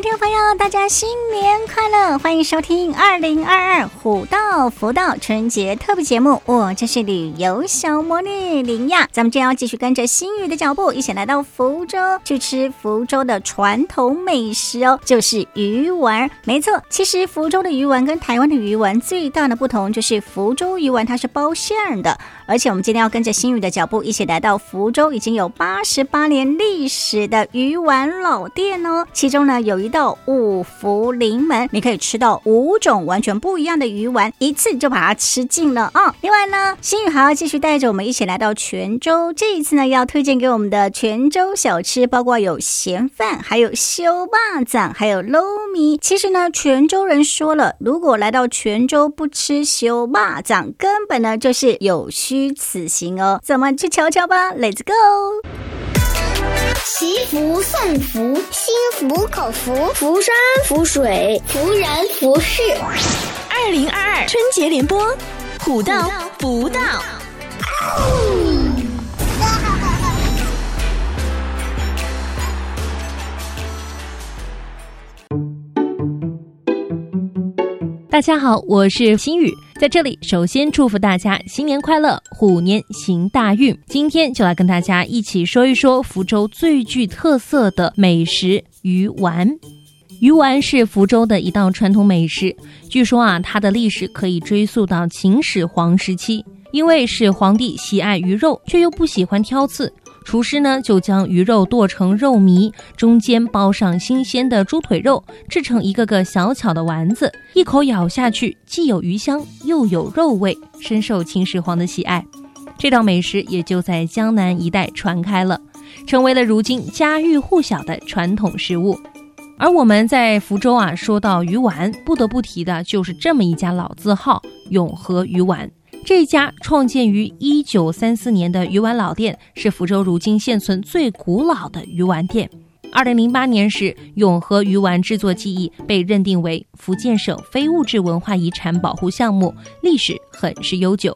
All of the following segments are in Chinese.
听众朋友，大家新年快乐！欢迎收听二零二二虎道福道春节特别节目，我就是旅游小魔女林亚。咱们今天要继续跟着新宇的脚步，一起来到福州去吃福州的传统美食哦，就是鱼丸。没错，其实福州的鱼丸跟台湾的鱼丸最大的不同就是福州鱼丸它是包馅的，而且我们今天要跟着新宇的脚步，一起来到福州已经有八十八年历史的鱼丸老店哦，其中呢。有一到五福临门，你可以吃到五种完全不一样的鱼丸，一次就把它吃尽了啊、另外呢，新宇还要继续带着我们一起来到泉州，这一次呢要推荐给我们的泉州小吃，包括有咸饭，还有烧肉粽，还有捞米。其实呢，泉州人说了，如果来到泉州不吃烧肉粽，根本呢就是有虚此行哦。咱们去瞧瞧吧，Let's go！祈福送福，心服口服，福山福水，福人福事。二零二二春节联播，虎到福到。大家好，我是心雨，在这里首先祝福大家新年快乐，虎年行大运。今天就来跟大家一起说一说福州最具特色的美食鱼丸。鱼丸是福州的一道传统美食，据说啊，它的历史可以追溯到秦始皇时期，因为是皇帝喜爱鱼肉，却又不喜欢挑刺。厨师呢，就将鱼肉剁成肉糜，中间包上新鲜的猪腿肉，制成一个个小巧的丸子，一口咬下去，既有鱼香，又有肉味，深受秦始皇的喜爱。这道美食也就在江南一带传开了，成为了如今家喻户晓的传统食物。而我们在福州啊，说到鱼丸，不得不提的就是这么一家老字号——永和鱼丸。这家创建于一九三四年的鱼丸老店，是福州如今现存最古老的鱼丸店。二零零八年时，永和鱼丸制作技艺被认定为福建省非物质文化遗产保护项目，历史很是悠久。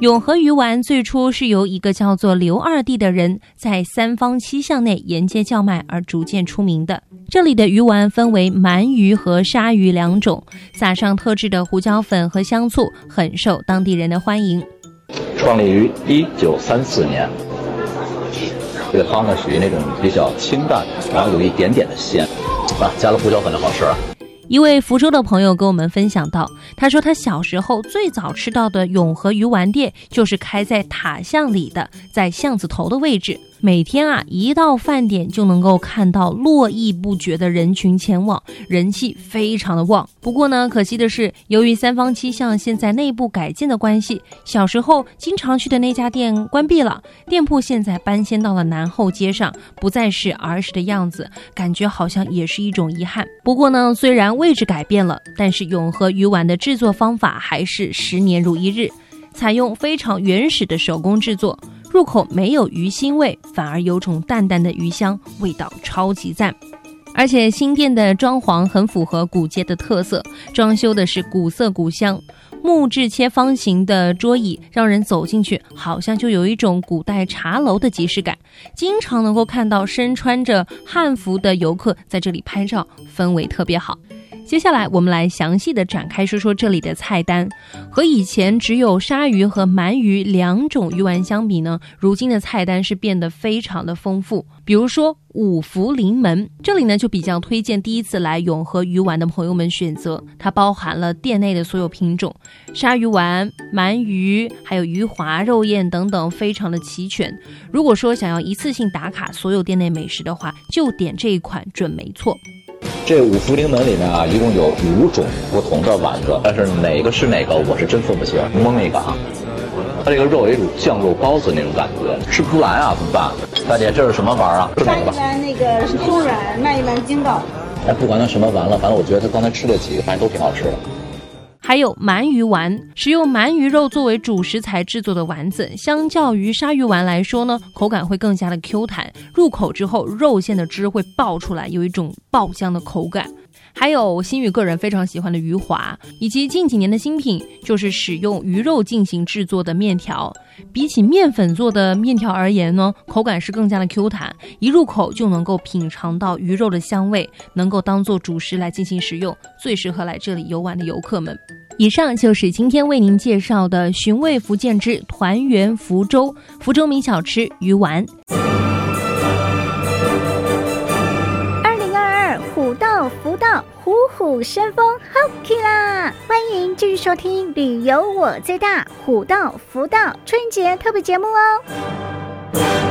永和鱼丸最初是由一个叫做刘二弟的人在三坊七巷内沿街叫卖而逐渐出名的。这里的鱼丸分为鳗鱼和鲨鱼两种，撒上特制的胡椒粉和香醋，很受当地人的欢迎。创立于一九三四年，这个汤呢属于那种比较清淡，然后有一点点的鲜，啊，加了胡椒粉就好吃了。一位福州的朋友跟我们分享到，他说他小时候最早吃到的永和鱼丸店，就是开在塔巷里的，在巷子头的位置。每天啊，一到饭点就能够看到络绎不绝的人群前往，人气非常的旺。不过呢，可惜的是，由于三坊七巷现在内部改建的关系，小时候经常去的那家店关闭了，店铺现在搬迁到了南后街上，不再是儿时的样子，感觉好像也是一种遗憾。不过呢，虽然位置改变了，但是永和鱼丸的制作方法还是十年如一日，采用非常原始的手工制作。入口没有鱼腥味，反而有种淡淡的鱼香，味道超级赞。而且新店的装潢很符合古街的特色，装修的是古色古香，木质切方形的桌椅让人走进去，好像就有一种古代茶楼的即视感。经常能够看到身穿着汉服的游客在这里拍照，氛围特别好。接下来，我们来详细的展开说说这里的菜单。和以前只有鲨鱼和鳗鱼两种鱼丸相比呢，如今的菜单是变得非常的丰富。比如说五福临门，这里呢就比较推荐第一次来永和鱼丸的朋友们选择，它包含了店内的所有品种，鲨鱼丸、鳗鱼，还有鱼滑、肉燕等等，非常的齐全。如果说想要一次性打卡所有店内美食的话，就点这一款准没错。这五福临门里面啊，一共有五种不同的丸子，但是哪个是哪个，我是真分不清，蒙一个啊。它这个肉有一种酱肉包子那种感觉，吃不出来啊，怎么办？大姐，这是什么丸啊？是哪个？一般那个是松软，卖一碗筋道。哎，不管它什么丸了，反正我觉得他刚才吃了几个，反正都挺好吃的。还有鳗鱼丸，使用鳗鱼肉作为主食材制作的丸子，相较于鲨鱼丸来说呢，口感会更加的 Q 弹，入口之后肉馅的汁会爆出来，有一种爆香的口感。还有新宇个人非常喜欢的鱼滑，以及近几年的新品，就是使用鱼肉进行制作的面条。比起面粉做的面条而言呢，口感是更加的 Q 弹，一入口就能够品尝到鱼肉的香味，能够当做主食来进行食用，最适合来这里游玩的游客们。以上就是今天为您介绍的寻味福建之团圆福州，福州名小吃鱼丸。二零二二虎道福到虎虎生风，好啦！欢迎继续收听《旅游我最大》虎到福到春节特别节目哦。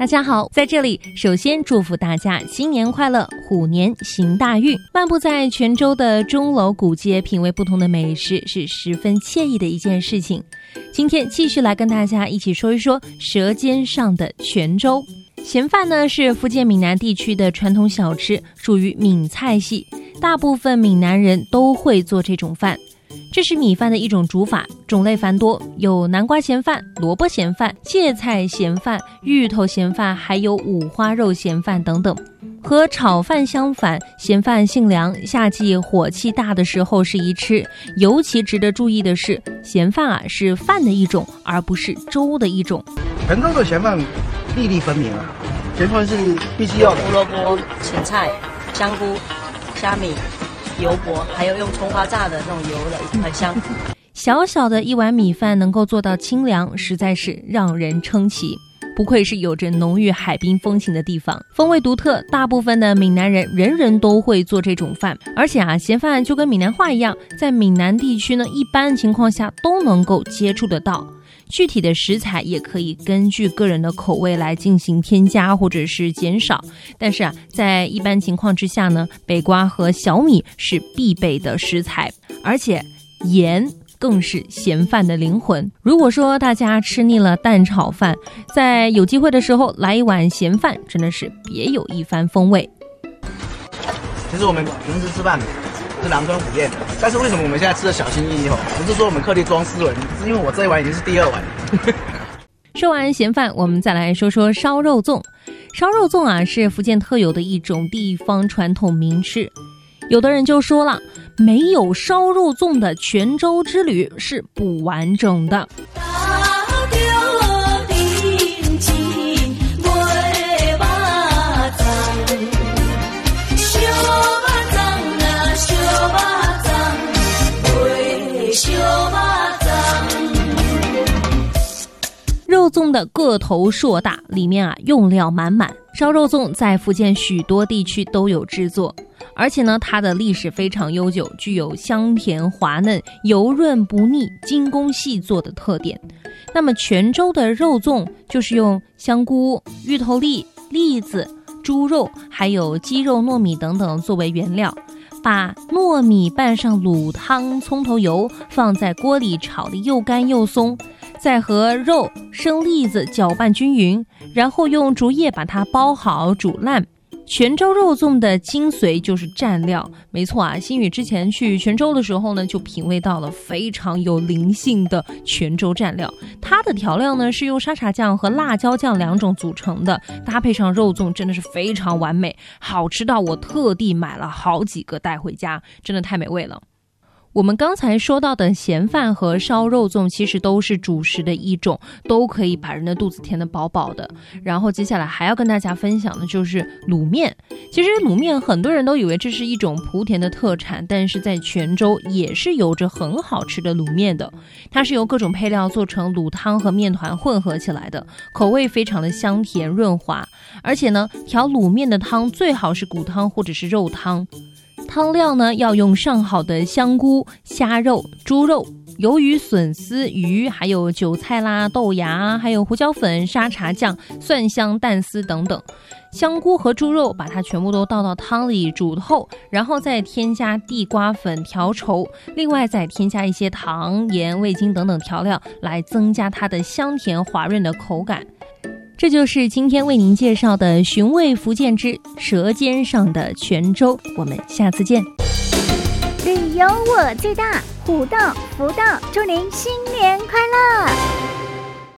大家好，在这里首先祝福大家新年快乐，虎年行大运。漫步在泉州的钟楼古街，品味不同的美食，是十分惬意的一件事情。今天继续来跟大家一起说一说《舌尖上的泉州》。咸饭呢是福建闽南地区的传统小吃，属于闽菜系。大部分闽南人都会做这种饭。这是米饭的一种煮法，种类繁多，有南瓜咸饭、萝卜咸饭、芥菜咸饭、芋头咸饭，还有五花肉咸饭等等。和炒饭相反，咸饭性凉，夏季火气大的时候适宜吃。尤其值得注意的是，咸饭啊是饭的一种，而不是粥的一种。泉州的咸饭。粒粒分明啊，咸饭是必须要。胡萝卜、芹菜、香菇、虾米、油薄，还有用葱花炸的那种油的，很香。小小的一碗米饭能够做到清凉，实在是让人称奇。不愧是有着浓郁海滨风情的地方，风味独特。大部分的闽南人人人都会做这种饭，而且啊，咸饭就跟闽南话一样，在闽南地区呢，一般情况下都能够接触得到。具体的食材也可以根据个人的口味来进行添加或者是减少，但是啊，在一般情况之下呢，北瓜和小米是必备的食材，而且盐更是咸饭的灵魂。如果说大家吃腻了蛋炒饭，在有机会的时候来一碗咸饭，真的是别有一番风味。其实我们平时吃饭是狼吞虎咽，但是为什么我们现在吃的小心翼翼？哦，不是说我们刻意装斯文，是因为我这一碗已经是第二碗。说完咸饭，我们再来说说烧肉粽。烧肉粽啊，是福建特有的一种地方传统名吃。有的人就说了，没有烧肉粽的泉州之旅是不完整的。的个头硕大，里面啊用料满满。烧肉粽在福建许多地区都有制作，而且呢，它的历史非常悠久，具有香甜滑嫩、油润不腻、精工细作的特点。那么泉州的肉粽就是用香菇、芋头粒、栗子、猪肉，还有鸡肉、糯米等等作为原料，把糯米拌上卤汤、葱头油，放在锅里炒得又干又松。再和肉、生栗子搅拌均匀，然后用竹叶把它包好煮烂。泉州肉粽的精髓就是蘸料，没错啊。新宇之前去泉州的时候呢，就品味到了非常有灵性的泉州蘸料。它的调料呢是用沙茶酱和辣椒酱两种组成的，搭配上肉粽真的是非常完美，好吃到我特地买了好几个带回家，真的太美味了。我们刚才说到的咸饭和烧肉粽，其实都是主食的一种，都可以把人的肚子填得饱饱的。然后接下来还要跟大家分享的就是卤面。其实卤面很多人都以为这是一种莆田的特产，但是在泉州也是有着很好吃的卤面的。它是由各种配料做成卤汤和面团混合起来的，口味非常的香甜润滑。而且呢，调卤面的汤最好是骨汤或者是肉汤。汤料呢，要用上好的香菇、虾肉、猪肉、鱿鱼、笋丝、鱼，还有韭菜啦、豆芽，还有胡椒粉、沙茶酱、蒜香、蛋丝等等。香菇和猪肉把它全部都倒到汤里煮透，然后再添加地瓜粉调稠，另外再添加一些糖、盐、味精等等调料，来增加它的香甜滑润的口感。这就是今天为您介绍的寻味福建之舌尖上的泉州。我们下次见。旅游我最大，虎道福道，祝您新年快乐！